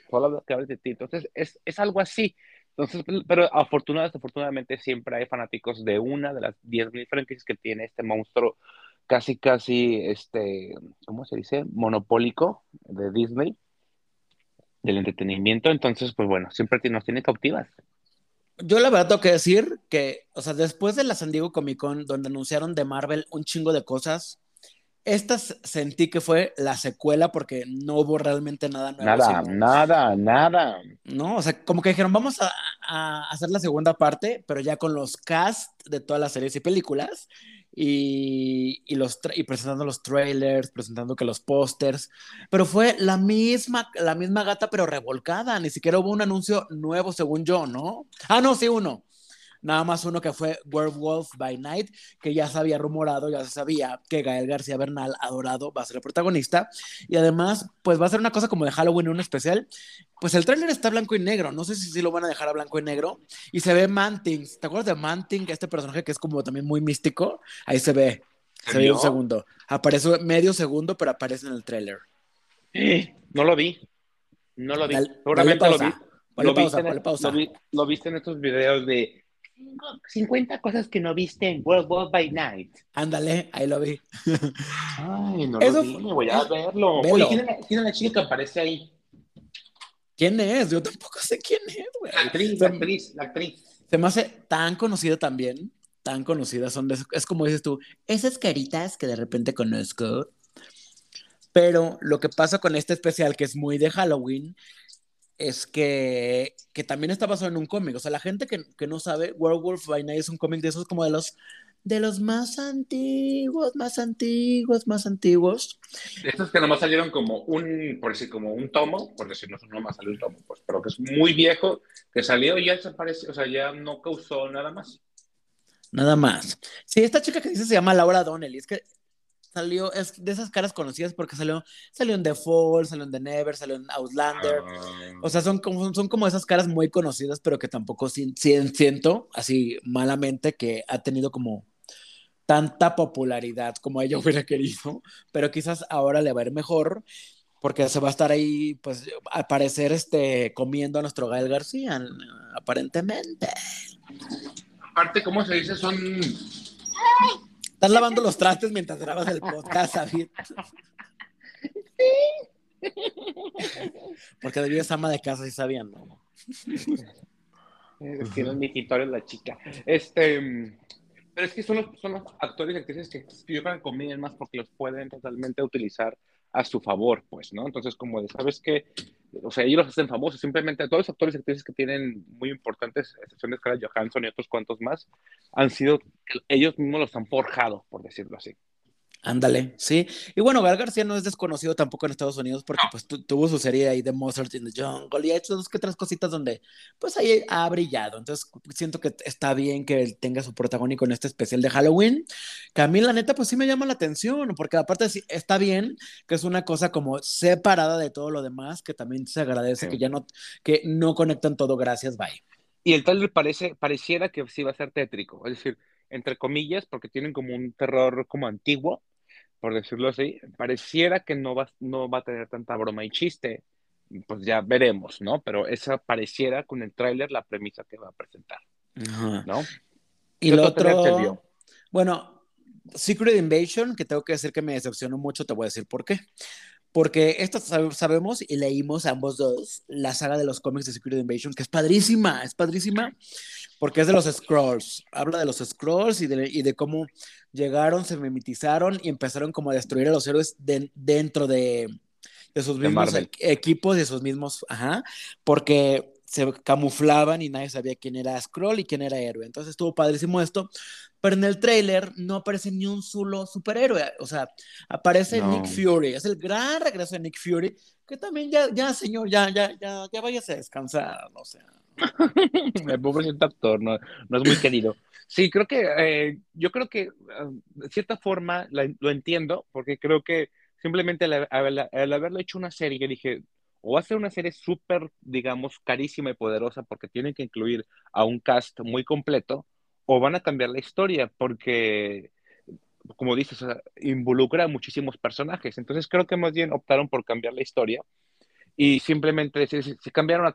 solo que hablas de ti. Entonces, es, es algo así. Entonces, pero afortunadamente, afortunadamente siempre hay fanáticos de una de las 10.000 franquicias que tiene este monstruo casi, casi, este, ¿cómo se dice? Monopólico de Disney, del entretenimiento. Entonces, pues bueno, siempre nos tiene cautivas. Yo la verdad tengo que decir que, o sea, después de la San Diego Comic Con, donde anunciaron de Marvel un chingo de cosas, esta sentí que fue la secuela porque no hubo realmente nada nuevo. Nada, nada, nada. No, o sea, como que dijeron, vamos a, hacer la segunda parte, pero ya con los cast de todas las series y películas y, y los y presentando los trailers, presentando que los pósters, pero fue la misma, la misma gata pero revolcada, ni siquiera hubo un anuncio nuevo según yo, ¿no? Ah, no, sí, uno nada más uno que fue Werewolf by Night, que ya se había rumorado, ya se sabía que Gael García Bernal, adorado, va a ser el protagonista. Y además, pues va a ser una cosa como de Halloween, un especial. Pues el tráiler está blanco y negro, no sé si sí lo van a dejar a blanco y negro. Y se ve Manting, ¿te acuerdas de Manting? Este personaje que es como también muy místico. Ahí se ve, se ve un segundo. Aparece medio segundo, pero aparece en el tráiler. No lo vi. No lo vi. Seguramente lo vi. Lo, viste en, lo, viste en estos videos de 50 cosas que no viste en World War by Night. Ándale, ahí lo vi. Ay, no lo vi, voy a verlo. Oye, ¿quién es, la, chica que aparece ahí? ¿Quién es? Yo tampoco sé quién es, güey. La actriz, la actriz, la actriz. Se me hace tan conocida también, tan conocida, son es como dices tú, esas caritas que de repente conozco. Pero lo que pasa con este especial, que es muy de Halloween, es que, que también está basado en un cómic. O sea, la gente que, que no sabe, Werewolf by Night es un cómic de esos como de los de los más antiguos, más antiguos, más antiguos. Estos que nomás salieron como un, por decir, como un tomo, por decir, no nomás salió un tomo, pues, pero que es muy viejo, que salió y ya desapareció, o sea, ya no causó nada más. Nada más. Sí, esta chica que dice se llama Laura Donnelly, es que salió, es de esas caras conocidas porque salió, salió en The Fall, salió en The Never, salió en Outlander. O sea, son como, son como esas caras muy conocidas, pero que tampoco siento, así malamente, que ha tenido como tanta popularidad como ella hubiera querido, pero quizás ahora le va a ir mejor porque se va a estar ahí, pues, al parecer, este, comiendo a nuestro Gael García, aparentemente. Aparte, ¿cómo se dice? Son Estás lavando los trastes mientras grabas el podcast, David. Sí. Porque David es ama de casa, y sabían, ¿no? Es que no es la chica. Este. Pero es que son los, son los actores y actrices que yo creo que convienen más porque los pueden totalmente utilizar a su favor, pues, ¿no? Entonces, como sabes que, o sea, ellos los hacen famosos, simplemente todos los actores y actrices que tienen muy importantes, excepción de Scarlett Johansson y otros cuantos más, han sido, ellos mismos los han forjado, por decirlo así. Ándale, sí. Y bueno, Gal García no es desconocido tampoco en Estados Unidos porque pues tuvo su serie ahí de Mozart in the Jungle y ha hecho dos que tres cositas donde pues ahí ha brillado. Entonces siento que está bien que él tenga su protagónico en este especial de Halloween. Que a mí la neta pues sí me llama la atención porque aparte está bien que es una cosa como separada de todo lo demás que también se agradece que ya no, que no conectan todo. Gracias, bye. Y el tal parece, pareciera que sí va a ser tétrico, es decir, entre comillas, porque tienen como un terror como antiguo, por decirlo así, pareciera que no va, no va a tener tanta broma y chiste. Pues ya veremos, ¿no? Pero esa pareciera con el tráiler la premisa que va a presentar, ¿no? Y lo otro, bueno, Secret Invasion, que tengo que decir que me decepcionó mucho, te voy a decir por qué. Porque esto sabemos y leímos ambos dos la saga de los cómics de Secret Invasion, que es padrísima, es padrísima, porque es de los Scrolls. Habla de los Scrolls y de, y de cómo llegaron, se mimetizaron y empezaron como a destruir a los héroes dentro de, de sus mismos equipos, de sus mismos, ajá, porque se camuflaban y nadie sabía quién era Scroll y quién era héroe. Entonces estuvo padrísimo esto, pero en el trailer no aparece ni un solo superhéroe, o sea, aparece Nick Fury, es el gran regreso de Nick Fury, que también ya, ya señor, ya, ya, ya, ya váyase a descansar, o sea. el pobrecito actor, no, no, es muy querido. Sí, creo que, eh, yo creo que ah, de cierta forma lo entiendo, porque creo que simplemente al, haberlo hecho una serie, dije, o va a ser una serie súper, digamos, carísima y poderosa porque tienen que incluir a un cast muy completo, o van a cambiar la historia porque, como dices, involucra a muchísimos personajes. Entonces creo que más bien optaron por cambiar la historia y simplemente decir, si, cambiaron a,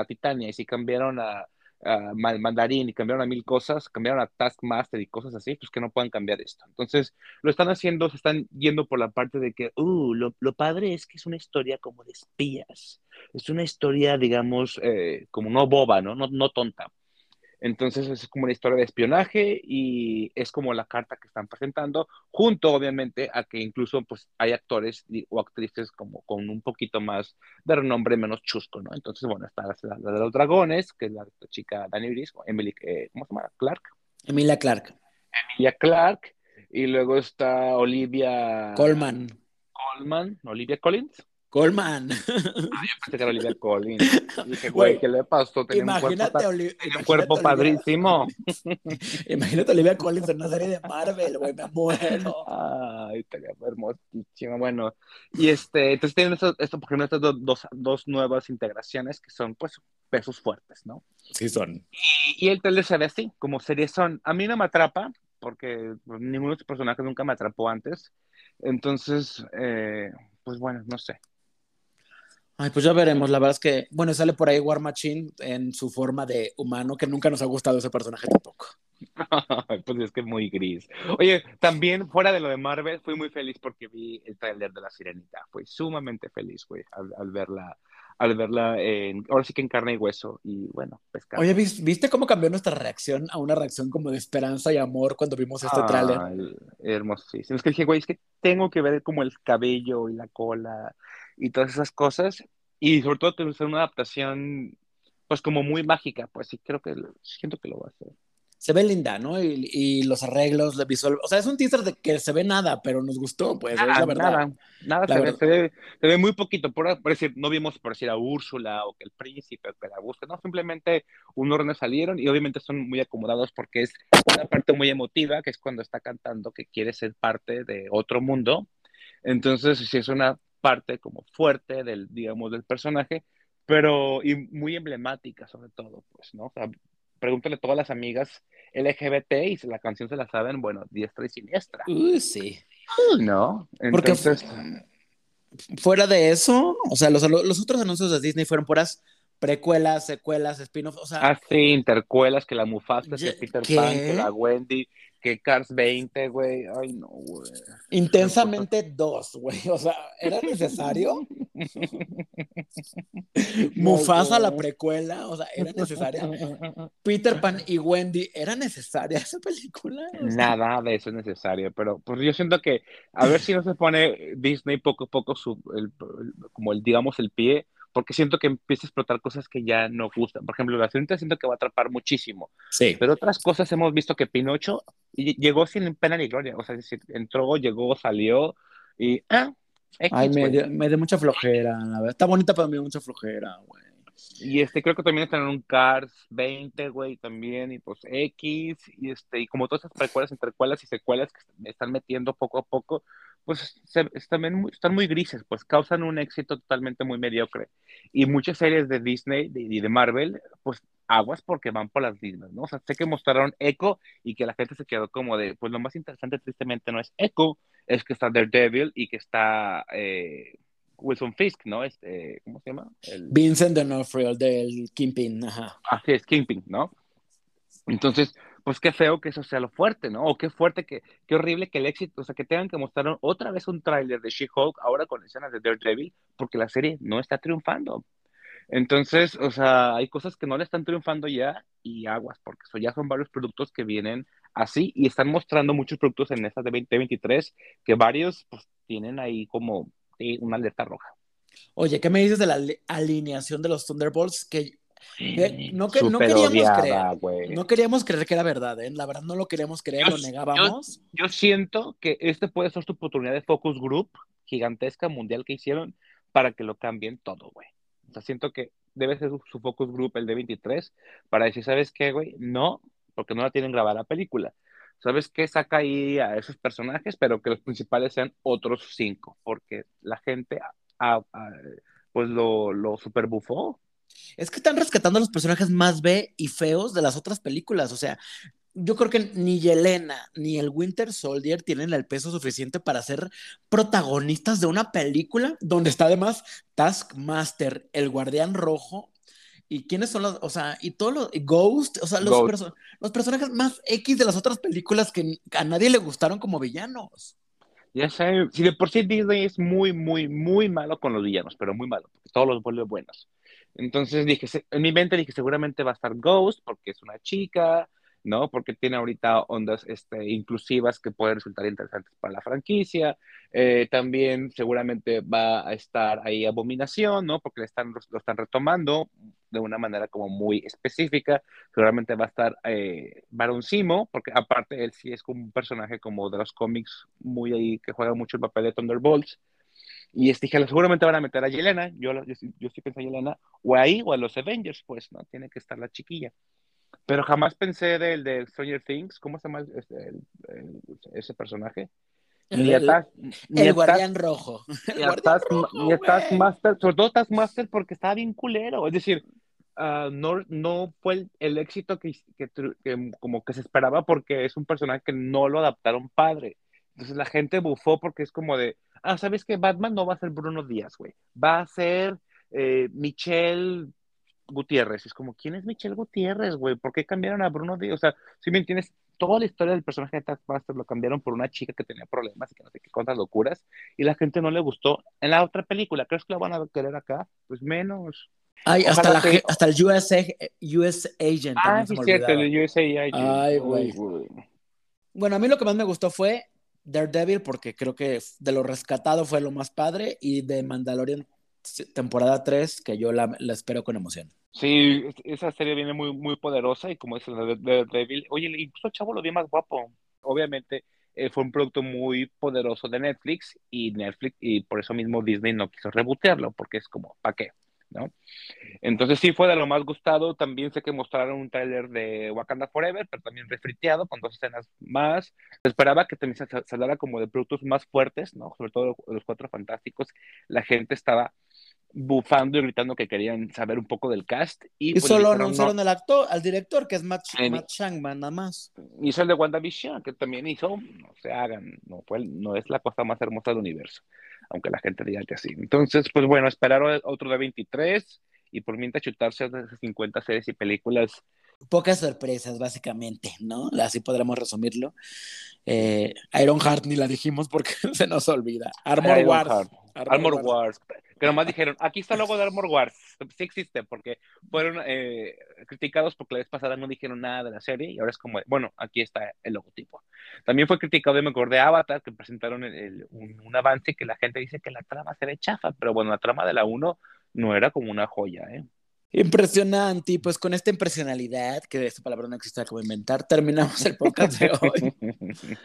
a Titania y si cambiaron a, a, Mandarín y cambiaron a mil cosas, cambiaron a Taskmaster y cosas así, pues que no puedan cambiar esto. Entonces, lo están haciendo, se están yendo por la parte de que, uh, lo, lo padre es que es una historia como de espías. Es una historia, digamos, eh, como no boba, ¿no? No, no tonta. Entonces es como una historia de espionaje y es como la carta que están presentando, junto obviamente a que incluso pues hay actores o actrices como con un poquito más de renombre, menos chusco, ¿no? Entonces, bueno, está la, de los dragones, que es la, chica Dani Iris, Emily, eh, ¿cómo se llama? Clark. Emilia Clark. Emilia Clark. Y luego está Olivia... Colman. Colman, Olivia Collins. Colman. Ah, yo pensé que era Olivia Collins. Dije, güey, ¿qué le pasó? Tenía imagínate, un cuerpo, un cuerpo padrísimo. imagínate a Olivia Collins en una serie de Marvel, güey, me muero. Ay, estaría hermosísimo. Bueno, y este, entonces tienen esto, esto por ejemplo, estas dos, dos, nuevas integraciones que son, pues, pesos fuertes, ¿no? Sí, son. Y, y el trailer se ve así, como series son. A mí no me atrapa, porque pues, ninguno de estos personajes nunca me atrapó antes. Entonces, eh, pues bueno, no sé. Ay, pues ya veremos. La verdad es que, bueno, sale por ahí War Machine en su forma de humano, que nunca nos ha gustado ese personaje tampoco. pues es que es muy gris. Oye, también fuera de lo de Marvel, fui muy feliz porque vi el trailer de La Sirenita. Fui sumamente feliz, güey, al, verla al verla en, ahora sí que en carne y hueso y bueno, pescar. Oye, ¿viste cómo cambió nuestra reacción a una reacción como de esperanza y amor cuando vimos este tráiler? Hermosísimo. Es que dije, güey, es que tengo que ver como el cabello y la cola y todas esas cosas. Y sobre todo que es una adaptación, pues como muy mágica, pues sí, creo que siento que lo va a hacer. Se ve linda, ¿no? Y, y los arreglos, de visual. O sea, es un teaser de que se ve nada, pero nos gustó, pues, es la verdad. Nada, nada se, Ve, se, ve, se, ve, muy poquito. Por, por, decir, no vimos por decir a Úrsula o que el príncipe o que la busca, no, simplemente un orden salieron y obviamente son muy acomodados porque es una parte muy emotiva, que es cuando está cantando que quiere ser parte de otro mundo. Entonces, sí es una parte como fuerte del, digamos, del personaje, pero y muy emblemática sobre todo, pues, ¿no? O sea, pregúntale a todas las amigas LGBT y la canción se la saben, bueno, diestra y siniestra. Sí. ¿No? Entonces... Porque fuera de eso, o sea, los, los otros anuncios de Disney fueron puras precuelas, secuelas, spin-offs, o sea... Ah, sí, intercuelas, que la Mufasa, que Peter Pan, que la Wendy, que Cars 20, güey. Ay, no, güey. Intensamente dos, güey. O sea, ¿era necesario? Mufasa, la precuela, o sea, ¿era necesaria? Peter Pan y Wendy, ¿era necesaria esa película? Nada de eso es necesario, pero pues yo siento que a ver si no se pone Disney poco a poco su, como el, digamos, el pie porque siento que empieza a explotar cosas que ya no gustan. Por ejemplo, la cinta siento que va a atrapar muchísimo. Sí. Pero otras cosas hemos visto que Pinocho llegó sin pena ni gloria. O sea, entró, llegó, salió y... Ah, Ay, me dio, me dio, mucha flojera, la verdad. Está bonita, pero me dio mucha flojera, güey. Y este, creo que también están en un Cars 20, güey, también, y pues X, y este, y como todas esas precuelas, entrecuelas y secuelas que están metiendo poco a poco, pues están, muy, están muy grises, pues causan un éxito totalmente muy mediocre. Y muchas series de Disney y de, Marvel, pues aguas porque van por las mismas, ¿no? O sea, sé que mostraron Echo y que la gente se quedó como de, pues lo más interesante tristemente no es Echo, es que está Daredevil y que está eh, Wilson Fisk, ¿no? Este, ¿Cómo se llama? El... Vincent D'Onofrio, del Kingpin, ajá. Así es, Kingpin, ¿no? Entonces, pues qué feo que eso sea lo fuerte, ¿no? O qué fuerte, que, qué horrible que el éxito, o sea, que tengan que mostrar otra vez un tráiler de She-Hulk, ahora con escenas de Daredevil, porque la serie no está triunfando. Entonces, o sea, hay cosas que no le están triunfando ya y aguas, porque eso ya son varios productos que vienen así y están mostrando muchos productos en estas de 2023 que varios pues tienen ahí como una alerta roja. Oye, ¿qué me dices de la alineación de los Thunderbolts? Que no, que, no, queríamos creer, no queríamos creer que era verdad, ¿eh? la verdad no lo queríamos creer, lo negábamos. Yo, siento que este puede ser su oportunidad de focus group gigantesca mundial que hicieron para que lo cambien todo, güey. O sea, siento que debe ser su, focus group el de 23 para decir, ¿sabes qué, güey? No, porque no la tienen grabada la película. ¿Sabes qué? Saca ahí a esos personajes, pero que los principales sean otros cinco, porque la gente, pues lo, lo super bufó es que están rescatando a los personajes más B y feos de las otras películas. O sea, yo creo que ni Yelena ni el Winter Soldier tienen el peso suficiente para ser protagonistas de una película donde está además Taskmaster, el Guardián Rojo. ¿Y quiénes son los, o sea, y todos los, Ghost, o sea, los, los personajes más X de las otras películas que a nadie le gustaron como villanos? Ya sé, si de por sí Disney es muy, muy, muy malo con los villanos, pero muy malo, porque todos los vuelve buenos. Entonces dije, en mi mente dije, seguramente va a estar Ghost porque es una chica, ¿no? Porque tiene ahorita ondas este, inclusivas que pueden resultar interesantes para la franquicia. Eh, también seguramente va a estar ahí Abominación, ¿no? Porque le están, lo están retomando de una manera como muy específica. Seguramente va a estar eh, Baron Simo, porque aparte él sí es como un personaje como de los cómics muy ahí, que juega mucho el papel de Thunderbolts. Y este, seguramente van a meter a Yelena, yo, yo, yo estoy pensando en Yelena, o ahí, o a los Avengers, pues, ¿no? Tiene que estar la chiquilla. Pero jamás pensé del de Stranger Things, ¿cómo se llama ese, ese personaje? Ni el, el guardián rojo. Ni a Taskmaster, sobre todo Taskmaster porque estaba bien culero. Es decir, uh, no, fue el, éxito que, como que se esperaba porque es un personaje que no lo adaptaron padre. Entonces la gente bufó porque es como de, ah, ¿sabes que Batman no va a ser Bruno Díaz, güey? Va a ser eh, Michelle Gutiérrez. Es como, ¿quién es Michelle Gutiérrez, güey? ¿Por qué cambiaron a Bruno Díaz? O sea, si me entiendes, toda la historia del personaje de Taskmaster lo cambiaron por una chica que tenía problemas y que no sé qué cuántas locuras, y la gente no le gustó. En la otra película, ¿crees que la van a querer acá? Pues menos. Ay, hasta, la, hasta el US, US Agent. Ah, sí, cierto, el USA Agent. Ay, güey. Bueno, a mí lo que más me gustó fue Daredevil, porque creo que de lo rescatado fue lo más padre, y de Mandalorian temporada 3, que yo la, la espero con emoción. Sí, esa serie viene muy, muy poderosa y como es la de Daredevil, oye, incluso Chavo lo vi más guapo. Obviamente eh, fue un producto muy poderoso de Netflix y Netflix, y por eso mismo Disney no quiso rebotearlo, porque es como, ¿para qué? ¿No? Entonces sí fue de lo más gustado. También sé que mostraron un tráiler de Wakanda Forever, pero también refriteado con dos escenas más. Esperaba que también se hablara como de productos más fuertes, ¿no? Sobre todo los Cuatro Fantásticos. La gente estaba bufando y gritando que querían saber un poco del cast. Y, pues, solo anunciaron al actor, al director, que es Matt, Matt Shangman, nada más. Hizo el de WandaVision, que también hizo, no se hagan, no, fue, no es la cosa más hermosa del universo aunque la gente diga que sí. Entonces, pues bueno, esperar otro de 23 y por mientras chutarse esas 50 series y películas. Pocas sorpresas, básicamente, ¿no? Así podremos resumirlo. Eh, Iron Heart ni la dijimos porque se nos olvida. Armor Wars. Armor, Wars. Que nomás dijeron, aquí está el logo de Armor Wars. Sí existe, porque fueron eh, criticados porque la vez pasada no dijeron nada de la serie y ahora es como, bueno, aquí está el logotipo. También fue criticado de mejor de Avatar, que presentaron un, un, avance que la gente dice que la trama se ve chafa, pero bueno, la trama de la 1 no era como una joya, ¿eh? Impresionante, pues con esta impresionalidad, que esta palabra no existe como inventar, terminamos el podcast de hoy.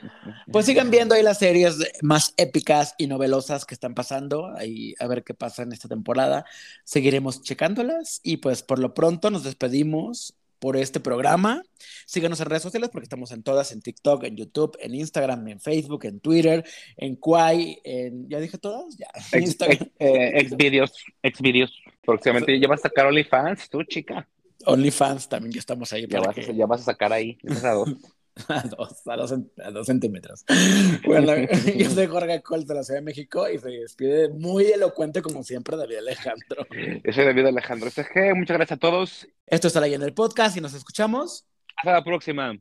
Pues sigan viendo ahí las series más épicas y novelosas que están pasando, ahí a ver qué pasa en esta temporada. Seguiremos checándolas y pues por lo pronto nos despedimos por este programa. Síganos en redes sociales porque estamos en todas, en TikTok, en YouTube, en Instagram, en Facebook, en Twitter, en Quai, en... ¿Ya dije todas? Ya. Ex, Instagram. Eh, videos, ex videos. Próximamente ya vas a sacar OnlyFans, tú, chica. OnlyFans también ya estamos ahí. Ya, vas, a, ya vas a sacar ahí, a dos. a dos, a dos, a dos centímetros. Bueno, yo soy Jorge Colt de la Ciudad de México y se despide muy elocuente como siempre David Alejandro. Yo soy David Alejandro SG, muchas gracias a todos. Esto está en el podcast y nos escuchamos. Hasta la próxima.